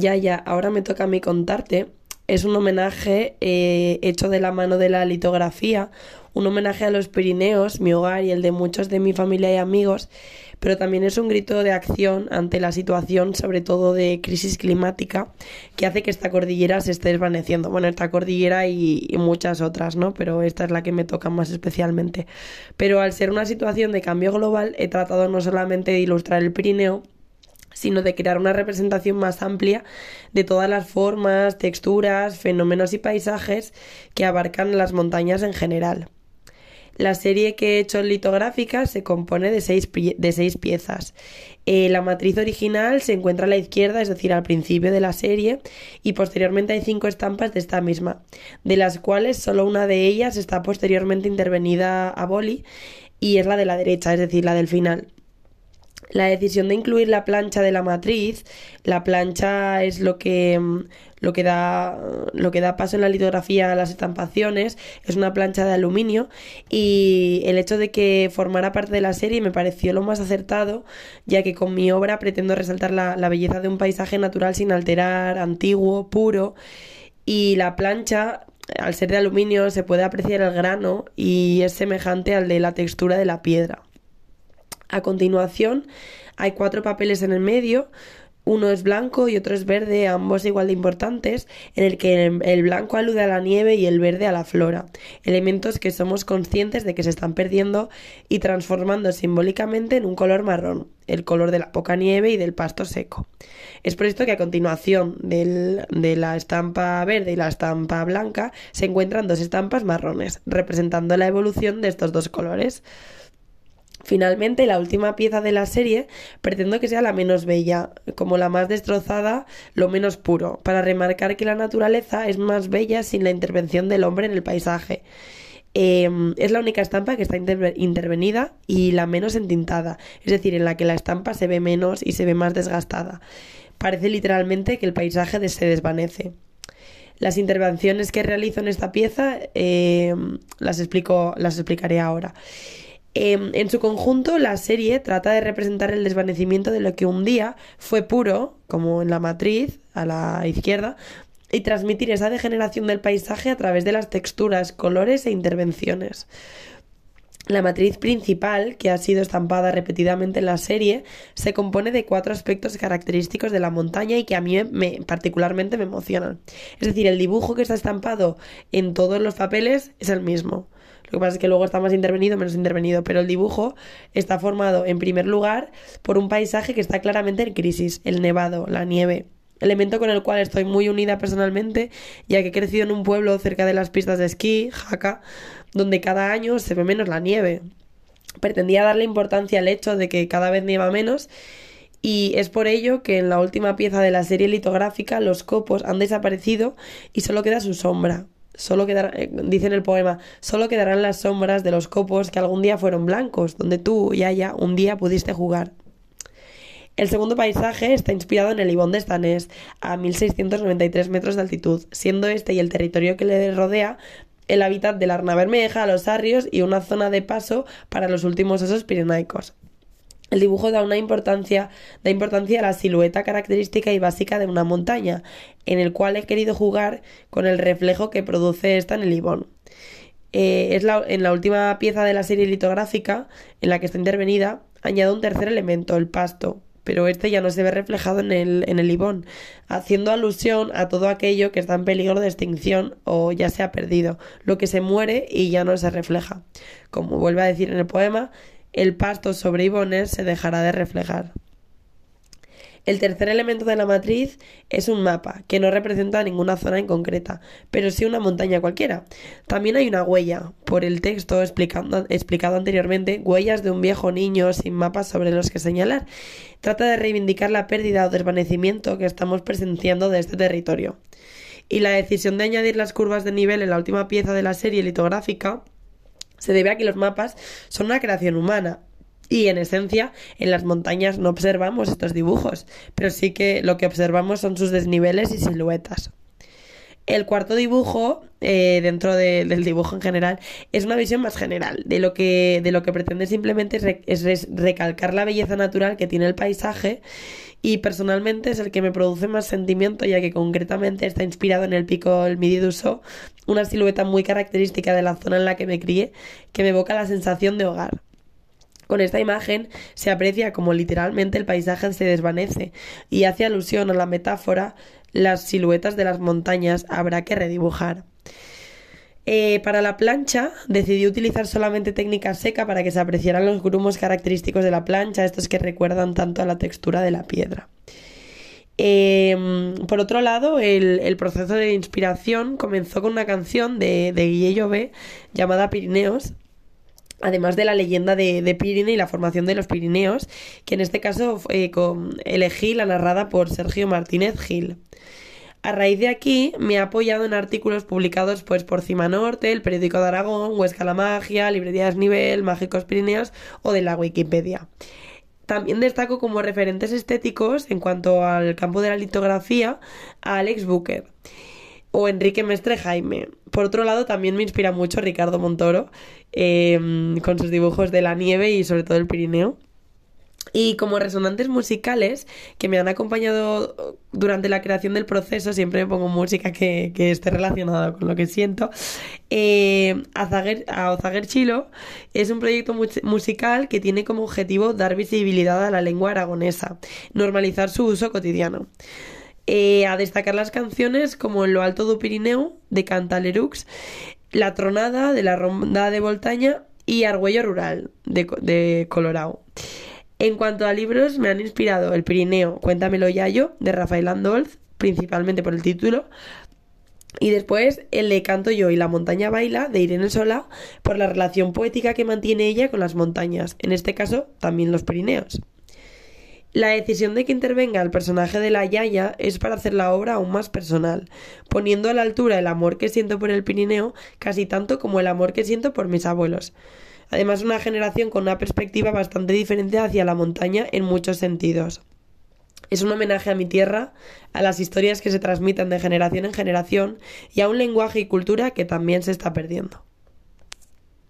Ya, ya, ahora me toca a mí contarte. Es un homenaje eh, hecho de la mano de la litografía, un homenaje a los Pirineos, mi hogar y el de muchos de mi familia y amigos, pero también es un grito de acción ante la situación, sobre todo de crisis climática, que hace que esta cordillera se esté desvaneciendo. Bueno, esta cordillera y, y muchas otras, ¿no? Pero esta es la que me toca más especialmente. Pero al ser una situación de cambio global, he tratado no solamente de ilustrar el Pirineo, sino de crear una representación más amplia de todas las formas, texturas, fenómenos y paisajes que abarcan las montañas en general. La serie que he hecho en litográfica se compone de seis, de seis piezas. Eh, la matriz original se encuentra a la izquierda, es decir, al principio de la serie, y posteriormente hay cinco estampas de esta misma, de las cuales solo una de ellas está posteriormente intervenida a boli y es la de la derecha, es decir, la del final la decisión de incluir la plancha de la matriz, la plancha es lo que mm, lo que da lo que da paso en la litografía a las estampaciones, es una plancha de aluminio y el hecho de que formara parte de la serie me pareció lo más acertado, ya que con mi obra pretendo resaltar la, la belleza de un paisaje natural sin alterar, antiguo, puro y la plancha al ser de aluminio se puede apreciar el grano y es semejante al de la textura de la piedra. A continuación hay cuatro papeles en el medio, uno es blanco y otro es verde, ambos igual de importantes, en el que el blanco alude a la nieve y el verde a la flora, elementos que somos conscientes de que se están perdiendo y transformando simbólicamente en un color marrón, el color de la poca nieve y del pasto seco. Es por esto que a continuación de la estampa verde y la estampa blanca se encuentran dos estampas marrones, representando la evolución de estos dos colores. Finalmente, la última pieza de la serie pretendo que sea la menos bella, como la más destrozada, lo menos puro, para remarcar que la naturaleza es más bella sin la intervención del hombre en el paisaje. Em, es la única estampa que está intervenida y la menos entintada, es decir, en la que la estampa se ve menos y se ve más desgastada. Parece literalmente que el paisaje se desvanece. Las intervenciones que realizo en esta pieza em, las, explico, las explicaré ahora. Em, en su conjunto, la serie trata de representar el desvanecimiento de lo que un día fue puro, como en la matriz, a la izquierda, y transmitir esa degeneración del paisaje a través de las texturas, colores e intervenciones. La matriz principal, que ha sido estampada repetidamente en la serie, se compone de cuatro aspectos característicos de la montaña y que a mí me, particularmente me emocionan. Es decir, el dibujo que está estampado en todos los papeles es el mismo. Lo que pasa es que luego está más intervenido, menos intervenido, pero el dibujo está formado en primer lugar por un paisaje que está claramente en crisis, el nevado, la nieve, elemento con el cual estoy muy unida personalmente, ya que he crecido en un pueblo cerca de las pistas de esquí, Jaca, donde cada año se ve menos la nieve. Pretendía darle importancia al hecho de que cada vez nieva menos y es por ello que en la última pieza de la serie litográfica los copos han desaparecido y solo queda su sombra, Solo quedarán, eh, dice en el poema, solo quedarán las sombras de los copos que algún día fueron blancos, donde tú, Yaya, un día pudiste jugar. El segundo paisaje está inspirado en el Ibón de Estanés, a 1693 metros de altitud, siendo este y el territorio que le rodea el hábitat de la Arna Bermeja, los Arrios y una zona de paso para los últimos osos pirenaicos. El dibujo da una importancia, da importancia a la silueta característica y básica de una montaña, en el cual he querido jugar con el reflejo que produce esta en el ibón. Eh, es la, en la última pieza de la serie litográfica, en la que está intervenida, añado un tercer elemento, el pasto, pero este ya no se ve reflejado en el, en haciendo alusión a todo aquello que está en peligro de extinción o ya se ha perdido, lo que se muere y ya no se refleja. Como vuelve a decir en el poema, el pasto sobre Ibones se dejará de reflejar. El tercer elemento de la matriz es un mapa, que no representa ninguna zona en concreta, pero sí una montaña cualquiera. También hay una huella, por el texto explicado anteriormente, huellas de un viejo niño sin mapas sobre los que señalar. Trata de reivindicar la pérdida o desvanecimiento que estamos presenciando de este territorio. Y la decisión de añadir las curvas de nivel en la última pieza de la serie litográfica se debe a que los mapas son una creación humana. Y en esencia, en las montañas no observamos estos dibujos, pero sí que lo que observamos son sus desniveles y siluetas. El cuarto dibujo, eh, dentro del dibujo en general, es una visión más general. De lo que, de lo que pretende simplemente es, recalcar la belleza natural que tiene el paisaje y personalmente es el que me produce más sentimiento ya que concretamente está inspirado en el pico el Midi d'Uso, una silueta muy característica de la zona en la que me crié que me evoca la sensación de hogar. Con esta imagen se aprecia como literalmente el paisaje se desvanece y hace alusión a la metáfora las siluetas de las montañas habrá que redibujar. Eh, para la plancha decidí utilizar solamente técnica seca para que se apreciaran los grumos característicos de la plancha, estos que recuerdan tanto a la textura de la piedra. Em, por otro lado, el, proceso de inspiración comenzó con una canción de, de Guille llamada Pirineos, además de la leyenda de, de y la formación de los Pirineos, que en este caso eh, elegí la narrada por Sergio Martínez Gil. A raíz de aquí me he apoyado en artículos publicados pues por Cima Norte, el Periódico de Aragón, Huesca la Magia, Librerías Nivel, Mágicos Pirineos o de la Wikipedia. También destaco como referentes estéticos en cuanto al campo de la litografía a Alex Booker o Enrique Mestre Jaime. Por otro lado, también me inspira mucho Ricardo Montoro em, con sus dibujos de la nieve y sobre todo el Pirineo. Y como resonantes musicales que me han acompañado durante la creación del proceso, siempre me pongo música que, esté relacionada con lo que siento. Eh, Azaguer, Chilo es un proyecto musical que tiene como objetivo dar visibilidad a la lengua aragonesa, normalizar su uso cotidiano. Eh, a destacar las canciones como En lo alto do Pirineo de Cantalerux, La tronada de la ronda de Voltaña y Argüello Rural de, de Colorado. En cuanto a libros, me han inspirado El Pirineo, Cuéntamelo Yayo, de Rafael Andolz, principalmente por el título, y después el de Canto yo y la montaña baila de Irene Sola por la relación poética que mantiene ella con las montañas, en este caso también los Pirineos. La decisión de que intervenga el personaje de la Yaya es para hacer la obra aún más personal, poniendo a la altura el amor que siento por el Pirineo casi tanto como el amor que siento por mis abuelos. Además, una generación con una perspectiva bastante diferente hacia la montaña en muchos sentidos. Es un homenaje a mi tierra, a las historias que se transmiten de generación en generación y a un lenguaje y cultura que también se está perdiendo.